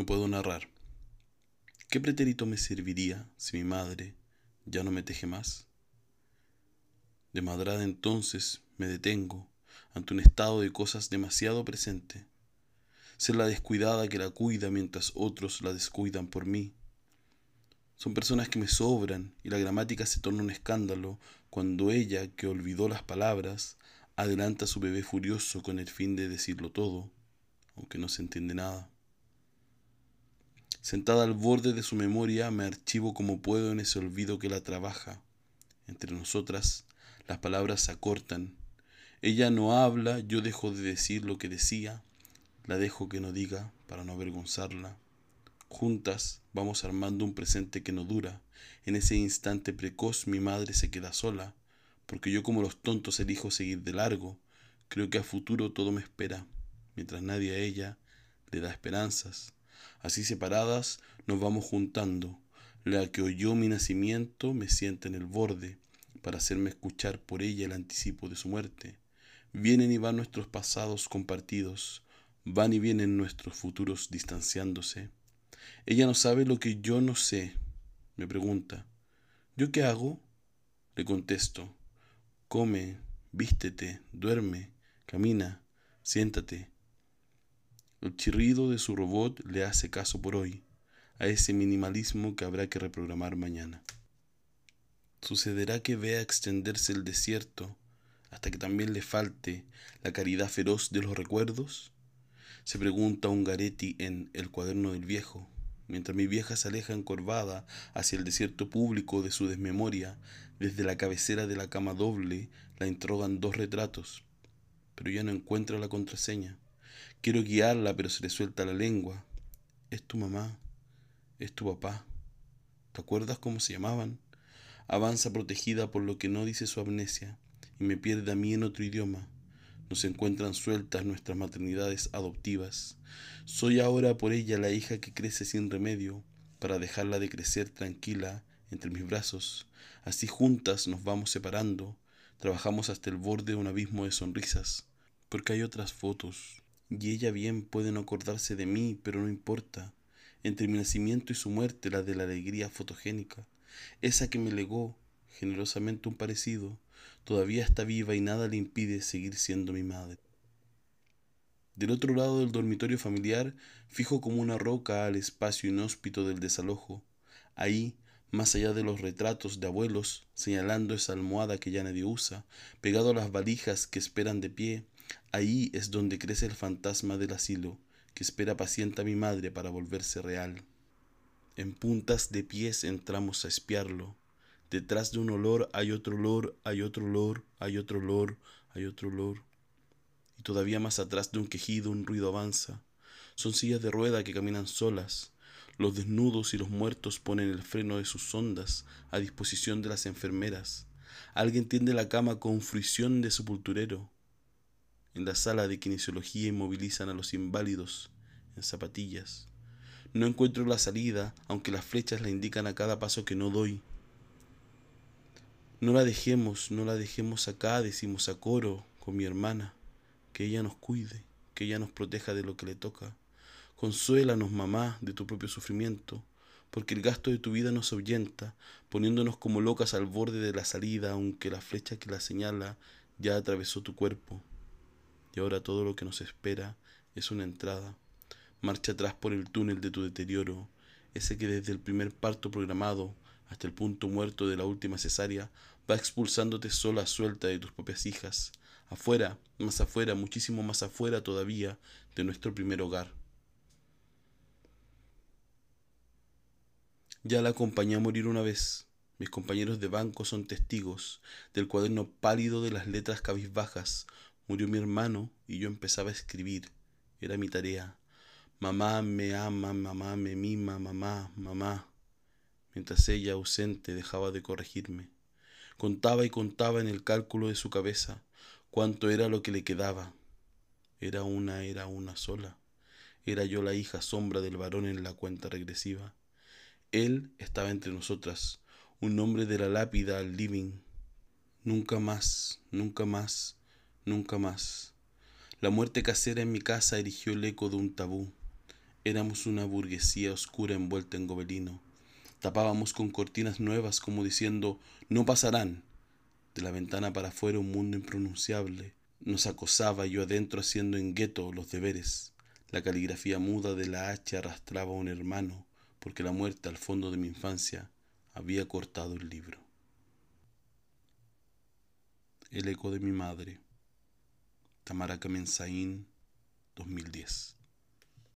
No puedo narrar. ¿Qué pretérito me serviría si mi madre ya no me teje más? De madrada entonces me detengo ante un estado de cosas demasiado presente. Ser la descuidada que la cuida mientras otros la descuidan por mí. Son personas que me sobran y la gramática se torna un escándalo cuando ella, que olvidó las palabras, adelanta a su bebé furioso con el fin de decirlo todo, aunque no se entiende nada. Sentada al borde de su memoria, me archivo como puedo en ese olvido que la trabaja. Entre nosotras, las palabras se acortan. Ella no habla, yo dejo de decir lo que decía, la dejo que no diga para no avergonzarla. Juntas vamos armando un presente que no dura. En ese instante precoz mi madre se queda sola, porque yo como los tontos elijo seguir de largo. Creo que a futuro todo me espera, mientras nadie a ella le da esperanzas. Así separadas nos vamos juntando. La que oyó mi nacimiento me sienta en el borde para hacerme escuchar por ella el anticipo de su muerte. Vienen y van nuestros pasados compartidos, van y vienen nuestros futuros distanciándose. Ella no sabe lo que yo no sé, me pregunta. ¿Yo qué hago? Le contesto. Come, vístete, duerme, camina, siéntate. El chirrido de su robot le hace caso por hoy, a ese minimalismo que habrá que reprogramar mañana. ¿Sucederá que vea extenderse el desierto hasta que también le falte la caridad feroz de los recuerdos? Se pregunta Ungaretti en El cuaderno del viejo, mientras mi vieja se aleja encorvada hacia el desierto público de su desmemoria, desde la cabecera de la cama doble la interrogan dos retratos, pero ya no encuentra la contraseña. Quiero guiarla, pero se le suelta la lengua. Es tu mamá, es tu papá. ¿Te acuerdas cómo se llamaban? Avanza protegida por lo que no dice su amnesia y me pierde a mí en otro idioma. Nos encuentran sueltas nuestras maternidades adoptivas. Soy ahora por ella la hija que crece sin remedio, para dejarla de crecer tranquila entre mis brazos. Así juntas nos vamos separando, trabajamos hasta el borde de un abismo de sonrisas, porque hay otras fotos, y ella bien puede no acordarse de mí, pero no importa. Entre mi nacimiento y su muerte, la de la alegría fotogénica, esa que me legó generosamente un parecido, todavía está viva y nada le impide seguir siendo mi madre. Del otro lado del dormitorio familiar, fijo como una roca al espacio inhóspito del desalojo. Ahí, más allá de los retratos de abuelos, señalando esa almohada que ya nadie usa, pegado a las valijas que esperan de pie, Ahí es donde crece el fantasma del asilo, que espera paciente a mi madre para volverse real. En puntas de pies entramos a espiarlo. Detrás de un olor hay otro olor, hay otro olor, hay otro olor, hay otro olor. Y todavía más atrás de un quejido un ruido avanza. Son sillas de rueda que caminan solas. Los desnudos y los muertos ponen el freno de sus sondas a disposición de las enfermeras. Alguien tiende la cama con fruición de sepulturero. En la sala de kinesiología inmovilizan a los inválidos en zapatillas. No encuentro la salida, aunque las flechas la indican a cada paso que no doy. No la dejemos, no la dejemos acá, decimos a coro con mi hermana, que ella nos cuide, que ella nos proteja de lo que le toca. Consuélanos, mamá, de tu propio sufrimiento, porque el gasto de tu vida nos ahuyenta, poniéndonos como locas al borde de la salida, aunque la flecha que la señala ya atravesó tu cuerpo y ahora todo lo que nos espera es una entrada. Marcha atrás por el túnel de tu deterioro, ese que desde el primer parto programado hasta el punto muerto de la última cesárea va expulsándote sola suelta de tus propias hijas, afuera, más afuera, muchísimo más afuera todavía de nuestro primer hogar. Ya la acompañé a morir una vez. Mis compañeros de banco son testigos del cuaderno pálido de las letras cabizbajas, Murió mi hermano y yo empezaba a escribir. Era mi tarea. Mamá me ama, mamá me mima, mamá, mamá. Mientras ella, ausente, dejaba de corregirme. Contaba y contaba en el cálculo de su cabeza cuánto era lo que le quedaba. Era una, era una sola. Era yo la hija sombra del varón en la cuenta regresiva. Él estaba entre nosotras, un hombre de la lápida al living. Nunca más, nunca más nunca más. La muerte casera en mi casa erigió el eco de un tabú. Éramos una burguesía oscura envuelta en gobelino. Tapábamos con cortinas nuevas como diciendo, no pasarán. De la ventana para afuera un mundo impronunciable. Nos acosaba yo adentro haciendo en gueto los deberes. La caligrafía muda de la H arrastraba a un hermano, porque la muerte al fondo de mi infancia había cortado el libro. El eco de mi madre. Tamara Kamensaín, 2010.